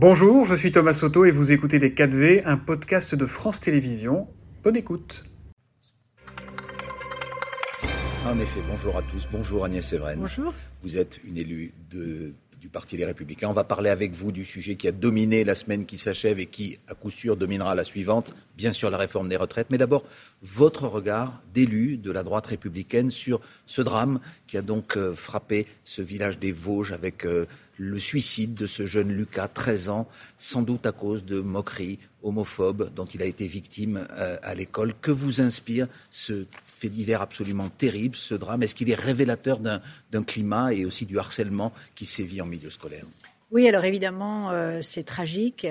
Bonjour, je suis Thomas Soto et vous écoutez Les 4V, un podcast de France Télévisions. Bonne écoute. En effet, bonjour à tous. Bonjour Agnès Séverine. Bonjour. Vous êtes une élue de du Parti des Républicains. On va parler avec vous du sujet qui a dominé la semaine qui s'achève et qui, à coup sûr, dominera la suivante, bien sûr la réforme des retraites. Mais d'abord, votre regard d'élu de la droite républicaine sur ce drame qui a donc euh, frappé ce village des Vosges avec euh, le suicide de ce jeune Lucas, 13 ans, sans doute à cause de moqueries homophobes dont il a été victime euh, à l'école. Que vous inspire ce fait divers absolument terrible, ce drame Est-ce qu'il est révélateur d'un climat et aussi du harcèlement qui sévit en milieu scolaire? Oui, alors évidemment, euh, c'est tragique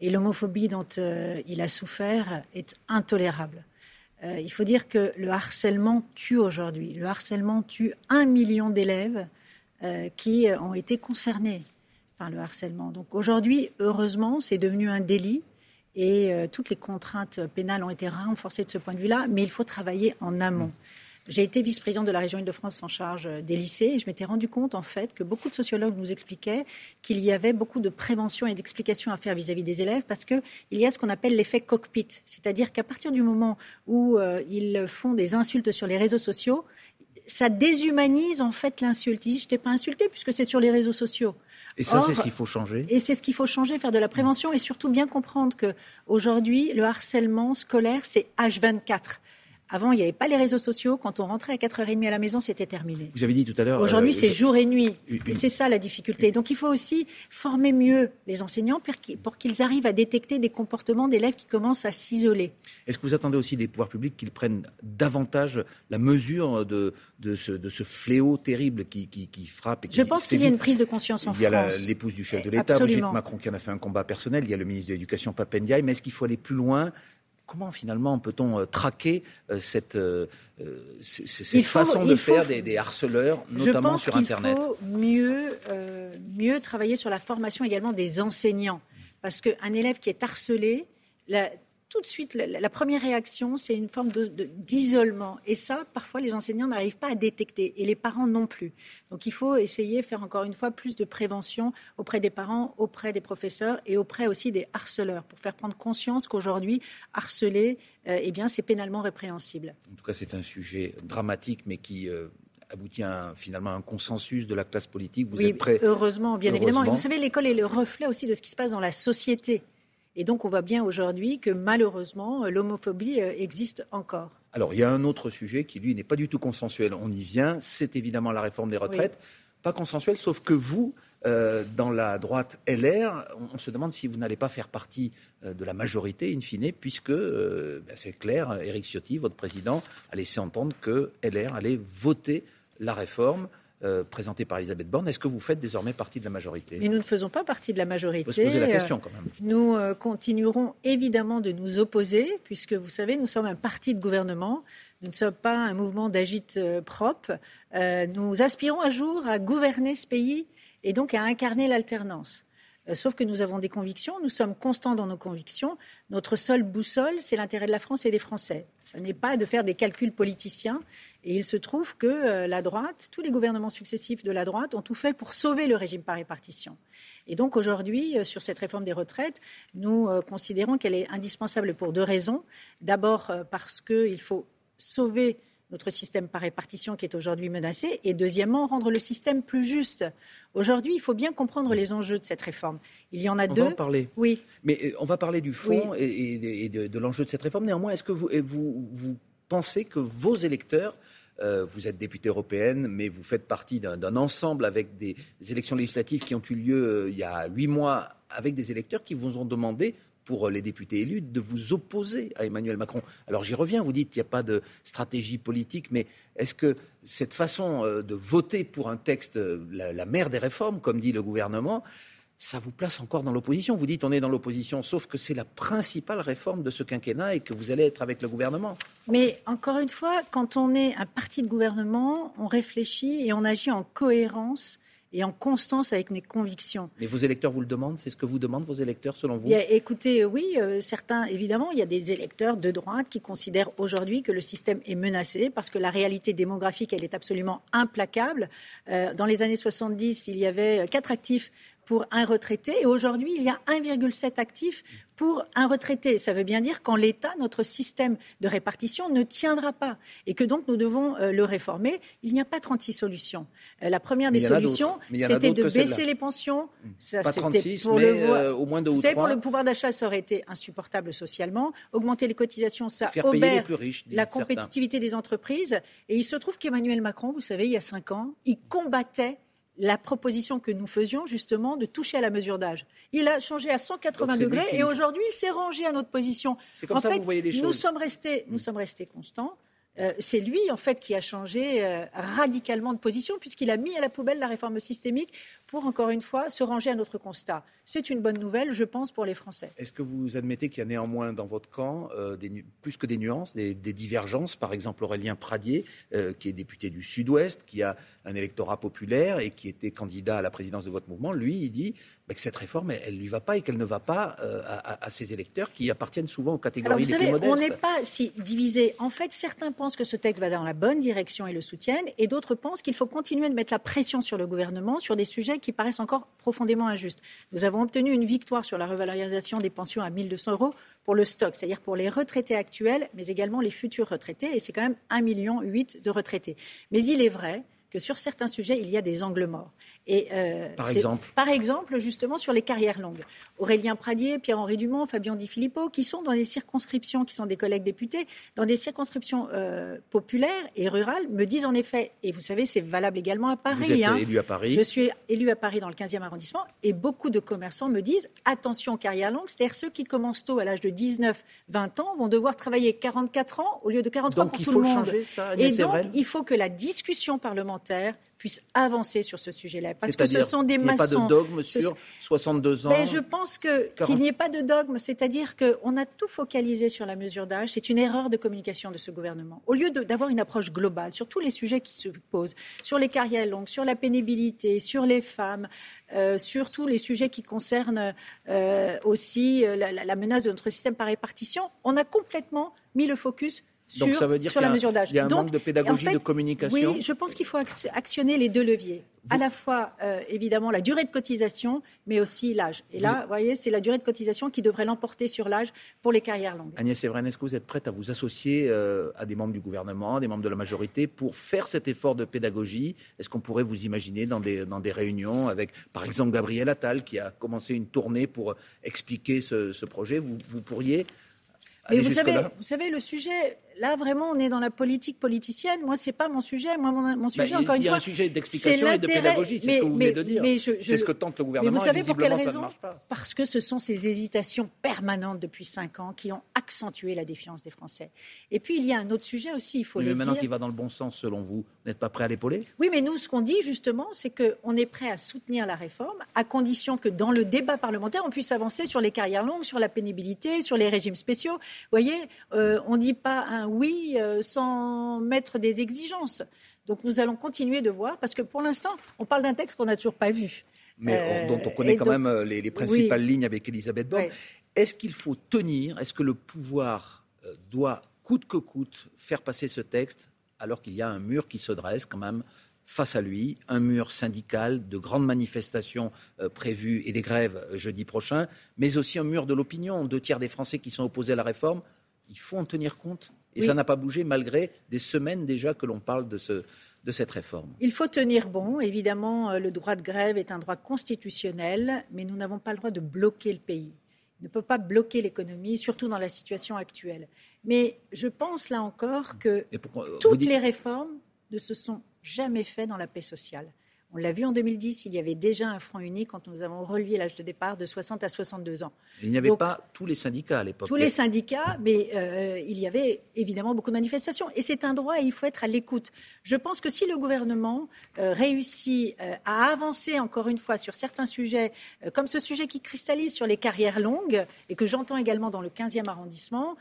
et l'homophobie dont euh, il a souffert est intolérable. Euh, il faut dire que le harcèlement tue aujourd'hui. Le harcèlement tue un million d'élèves qui ont été concernés par le harcèlement. Donc aujourd'hui, heureusement, c'est devenu un délit et euh, toutes les contraintes pénales ont été renforcées de ce point de vue-là, mais il faut travailler en amont. Mm. J'ai été vice-présidente de la région Île-de-France en charge euh, des lycées et je m'étais rendu compte en fait que beaucoup de sociologues nous expliquaient qu'il y avait beaucoup de prévention et d'explication à faire vis-à-vis des élèves parce qu'il y a ce qu'on appelle l'effet cockpit, c'est-à-dire qu'à partir du moment où euh, ils font des insultes sur les réseaux sociaux, ça déshumanise en fait l'insulte. Ils disent je t'ai pas insulté puisque c'est sur les réseaux sociaux. Et ça, c'est ce qu'il faut changer. Et c'est ce qu'il faut changer, faire de la prévention et surtout bien comprendre que aujourd'hui, le harcèlement scolaire, c'est H24. Avant, il n'y avait pas les réseaux sociaux. Quand on rentrait à 4h30 à la maison, c'était terminé. Vous avez dit tout à l'heure. Aujourd'hui, euh, c'est jour et nuit. Et c'est ça la difficulté. Donc, il faut aussi former mieux les enseignants pour qu'ils arrivent à détecter des comportements d'élèves qui commencent à s'isoler. Est-ce que vous attendez aussi des pouvoirs publics qu'ils prennent davantage la mesure de, de, ce, de ce, fléau terrible qui, qui, frappe et qui Je pense qu'il y a une prise de conscience en France. Il y a l'épouse du chef de l'État, Brigitte Macron, qui en a fait un combat personnel. Il y a le ministre de l'Éducation, Papendiaï. Mais est-ce qu'il faut aller plus loin comment finalement peut-on euh, traquer euh, cette, euh, cette façon de faire des, harceleurs, notamment sur Internet? Il faut mieux, mieux travailler sur la formation également des enseignants. Parce qu'un élève qui est harcelé, la, tout de suite, la, première réaction, c'est une forme d'isolement. et ça, parfois, les enseignants n'arrivent pas à détecter, et les parents non plus. Donc, il faut essayer de faire encore une fois plus de prévention auprès des parents, auprès des professeurs et auprès aussi des harceleurs, pour faire prendre conscience qu'aujourd'hui, harceler, euh, eh bien, c'est pénalement répréhensible. En tout cas, c'est un sujet dramatique, mais qui euh, aboutit à finalement un consensus de la classe politique. Vous êtes prêt Heureusement, bien évidemment. Et vous savez, l'école est le reflet aussi de ce qui se passe dans la société. Et donc, on voit bien aujourd'hui que malheureusement, l'homophobie euh, existe encore. Alors, il y a un autre sujet qui, lui, n'est pas du tout consensuel. On y vient. C'est évidemment la réforme des retraites. Pas consensuel, sauf que vous, euh, dans la droite LR, on, se demande si vous n'allez pas faire partie euh, de la majorité, in fine, puisque, ben, c'est clair, Éric Ciotti, votre président, a laissé entendre que LR allait voter la réforme. Euh, présenté par Elisabeth Borne. Est-ce que vous faites désormais partie de la majorité? Mais nous ne faisons pas partie de la majorité. Vous poser la question quand même. Nous euh, continuerons évidemment de nous opposer, puisque vous savez, nous sommes un parti de gouvernement. Nous ne sommes pas un mouvement d'agite euh, propre. nous aspirons un jour à gouverner ce pays et donc à incarner l'alternance. Euh, sauf que nous avons des convictions, nous sommes constants dans nos convictions. Notre seule boussole, c'est l'intérêt de la France et des Français. Ce n'est pas de faire des calculs politiciens. Et il se trouve que euh, la droite, tous les gouvernements successifs de la droite ont tout fait pour sauver le régime par répartition. Et donc aujourd'hui, euh, sur cette réforme des retraites, nous considérons qu'elle est indispensable pour deux raisons. D'abord parce qu'il faut sauver notre système par répartition qui est aujourd'hui menacé, et deuxièmement, rendre le système plus juste. Aujourd'hui, il faut bien comprendre les enjeux de cette réforme. Il y en a deux. On va en parler. Oui. Mais euh, on va parler du fond et, de, l'enjeu de cette réforme. Néanmoins, est-ce que vous, vous, pensez que vos électeurs euh, vous êtes députée européenne, mais vous faites partie d'un ensemble avec des élections législatives qui ont eu lieu euh, il y a huit mois, avec des électeurs qui vous ont demandé pour les députés élus de vous opposer à Emmanuel Macron. Alors j'y reviens, vous dites qu'il n'y a pas de stratégie politique, mais est-ce que cette façon euh, de voter pour un texte, euh, la, mère des réformes, comme dit le gouvernement, ça vous place encore dans l'opposition? Vous dites on est dans l'opposition, sauf que c'est la principale réforme de ce quinquennat et que vous allez être avec le gouvernement. Mais encore une fois, quand on est un parti de gouvernement, on réfléchit et on agit en cohérence et en constance avec mes convictions. Mais vos électeurs vous le demandent C'est ce que vous demandent vos électeurs selon vous Écoutez, euh, oui, euh, certains, évidemment, il y a des électeurs de droite qui considèrent aujourd'hui que le système est menacé parce que la réalité démographique, elle est absolument implacable. Euh, dans les années 70, il y avait quatre actifs pour un retraité. Et aujourd'hui, il y a 1,7 actifs pour un retraité. Ça veut bien dire qu'en l'état, notre système de répartition ne tiendra pas et que donc nous devons euh, le réformer. Il n'y a pas 36 solutions. Euh, la première des solutions, c'était de baisser les pensions. Mmh. Ça, pas 36, pour mais le, euh, au moins deux ou trois. pour le pouvoir d'achat, ça aurait été insupportable socialement. Augmenter les cotisations, ça obère la compétitivité des entreprises. Et il se trouve qu'Emmanuel Macron, vous savez, il y a cinq ans, il combattait la proposition que nous faisions justement de toucher à la mesure d'âge. Il a changé à 180 degrés et aujourd'hui il s'est rangé à notre position. C'est comme ça que vous voyez les choses. Nous sommes restés, nous sommes restés constants. Euh, c'est lui, en fait, qui a changé euh, radicalement de position, puisqu'il a mis à la poubelle la réforme systémique pour, encore une fois, se ranger à notre constat. C'est une bonne nouvelle, je pense, pour les Français. Est-ce que vous admettez qu'il y a néanmoins dans votre camp euh, plus que des nuances, des, divergences? Par exemple, Aurélien Pradier, qui est député du Sud-Ouest, qui a un électorat populaire et qui était candidat à la présidence de votre mouvement, lui, il dit bah, que cette réforme, elle ne lui va pas et qu'elle ne va pas à, ses électeurs qui appartiennent souvent aux catégories Alors, vous savez, On n'est pas si divisé. En fait, certains pensent que ce texte va dans la bonne direction et le soutiennent, et d'autres pensent qu'il faut continuer de mettre la pression sur le gouvernement sur des sujets qui paraissent encore profondément injustes. Nous avons obtenu une victoire sur la revalorisation des pensions à 1200 euros pour le stock, c'est-à-dire pour les retraités actuels, mais également les futurs retraités, et c'est quand même 1,8 million de retraités. Mais il est vrai que sur certains sujets, il y a des angles morts. Et, euh, par exemple Par exemple, justement, sur les carrières longues. Aurélien Pradier, Pierre-Henri Dumont, Fabien Di Filippo, qui sont dans des circonscriptions, qui sont des collègues députés, dans des circonscriptions euh, populaires et rurales, me disent en effet, et vous savez, c'est valable également à Paris. Vous êtes hein. élu à Paris. Je suis élu à Paris dans le 15e arrondissement, et beaucoup de commerçants me disent, attention aux carrières longues, c'est-à-dire ceux qui commencent tôt à l'âge de 19, 20 ans vont devoir travailler 44 ans au lieu de 43 donc pour tout le monde. Changer, ça, et donc, il faut que la discussion parlementaire puisse avancer sur ce sujet-là. Parce que ce sont des maçons. Il n'y a pas de dogme sur 62 ans. Mais je pense qu'il n'y ait pas de dogme, c'est-à-dire qu'on a tout focalisé sur la mesure d'âge. C'est une erreur de communication de ce gouvernement. Au lieu d'avoir une approche globale sur tous les sujets qui se posent, sur les carrières longues, sur la pénibilité, sur les femmes, euh, sur tous les sujets qui concernent euh, aussi euh, la, la, menace de notre système par répartition, on a complètement mis le focus donc ça veut dire sur la mesure d'âge. Il y a un manque de pédagogie, de communication. Oui, je pense qu'il faut actionner les deux leviers. À la fois, euh, évidemment, la durée de cotisation, mais aussi l'âge. Et là, vous voyez, c'est la durée de cotisation qui devrait l'emporter sur l'âge pour les carrières longues. Agnès Evren, est-ce que vous êtes prête à vous associer euh, à des membres du gouvernement, des membres de la majorité, pour faire cet effort de pédagogie? Est-ce qu'on pourrait vous imaginer dans des, dans des réunions avec, par exemple, Gabriel Attal, qui a commencé une tournée pour expliquer ce, ce projet? Vous, vous pourriez mais vous savez, vous savez, le sujet, là vraiment, on est dans la politique politicienne. Moi, c'est pas mon sujet. Moi, mon, mon sujet, bah, encore une fois, il y a un sujet d'explication et de pédagogie. C'est ce que vous venez de dire. C'est ce que tente le gouvernement. Mais vous savez pour quelle raison Parce que ce sont ces hésitations permanentes depuis cinq ans qui ont accentué la défiance des Français. Et puis, il y a un autre sujet aussi. Il faut mais le maintenant qu'il va dans le bon sens, selon vous, vous n'êtes pas prêt à l'épauler? Oui, mais nous, ce qu'on dit justement, c'est qu'on est prêt à soutenir la réforme, à condition que dans le débat parlementaire, on puisse avancer sur les carrières longues, sur la pénibilité, sur les régimes spéciaux. Vous voyez, euh, on ne dit pas un oui euh, sans mettre des exigences. Donc nous allons continuer de voir, parce que pour l'instant, on parle d'un texte qu'on n'a toujours pas vu. Mais dont on euh, connaît quand même les, principales lignes avec Elisabeth Borne. Est-ce qu'il faut tenir? Est-ce que le pouvoir doit, coûte que coûte, faire passer ce texte alors qu'il y a un mur qui se dresse quand même face à lui, un mur syndical, de grandes manifestations prévues et des grèves jeudi prochain, mais aussi un mur de l'opinion? Deux tiers des Français qui sont opposés à la réforme il faut en tenir compte? Et ça n'a pas bougé malgré des semaines déjà que l'on parle de, ce, de cette réforme. Il faut tenir bon. Évidemment, euh, le droit de grève est un droit constitutionnel, mais nous n'avons pas le droit de bloquer le pays. Il ne peut pas bloquer l'économie, surtout dans la situation actuelle. Mais je pense là encore que euh, toutes les réformes ne se sont jamais faites dans la paix sociale. On l'a vu en 2010, il y avait déjà un front unique quand nous avons relevé l'âge de départ de 60 à 62 ans. Il n'y avait pas tous les syndicats à l'époque. Tous les syndicats, mais euh, il y avait évidemment beaucoup de manifestations. Et c'est un droit et il faut être à l'écoute. Je pense que si le gouvernement euh, réussit euh, à avancer encore une fois sur certains sujets, comme ce sujet qui cristallise sur les carrières longues, et que j'entends également dans le 15e arrondissement,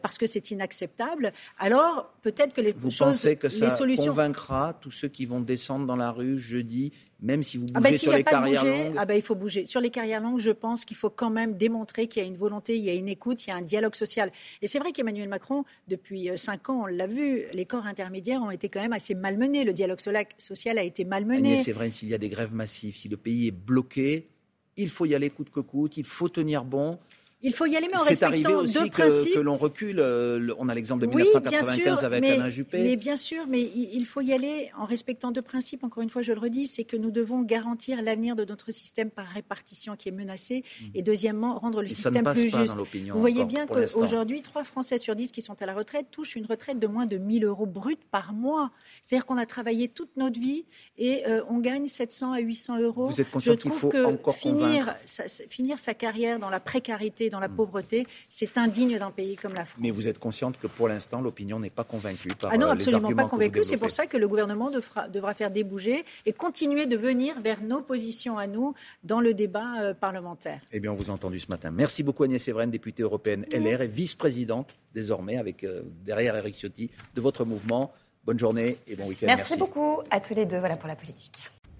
parce que c'est inacceptable, alors peut-être que les Vous choses, pensez que ça les solutions... convaincra tous ceux qui vont descendre dans la rue jeudi même si vous ah bah, bougez sur les carrières longues ah bah, Il faut bouger. Sur les carrières longues, je pense qu'il faut quand même démontrer qu'il y a une volonté, il y a une écoute, il y a un dialogue social. Et c'est vrai qu'Emmanuel Macron, depuis euh, cinq ans, on l'a vu, les corps intermédiaires ont été quand même assez malmenés. Le dialogue social a été malmené. C'est vrai, s'il y a des grèves massives, si le pays est bloqué, il faut y aller coûte que coûte, il faut tenir bon. Il faut y aller, mais en respectant deux que, principes. que l'on recule. euh, on a l'exemple de 1995 avec mais, Alain Juppé. Mais bien sûr, mais il faut y aller en respectant deux principes. Encore une fois, je le redis, c'est que nous devons garantir l'avenir de notre système par répartition qui est menacé, mmh. et deuxièmement rendre le et système plus juste. Vous voyez bien qu'aujourd'hui, trois Français sur dix qui sont à la retraite touchent une retraite de moins de 1000 euros bruts par mois. C'est-à-dire qu'on a travaillé toute notre vie et euh, on gagne 700 à 800 euros. Vous êtes conscient qu'il faut que encore finir sa, finir sa carrière dans la précarité, dans la mmh. pauvreté, c'est indigne d'un pays comme la France. Mais vous êtes consciente que pour l'instant, l'opinion n'est pas convaincue par Ah non, euh, absolument les pas convaincue. C'est pour ça que le gouvernement devra, devra, faire débouger et continuer de venir vers nos positions à nous dans le débat euh, parlementaire. Eh bien, on vous a entendu ce matin. Merci beaucoup Agnès Séverine, députée européenne LR et vice-présidente désormais, avec euh, derrière Eric Ciotti, de votre mouvement. Bonne journée et bon week-end. Merci, Merci beaucoup à tous les deux. Voilà pour la politique.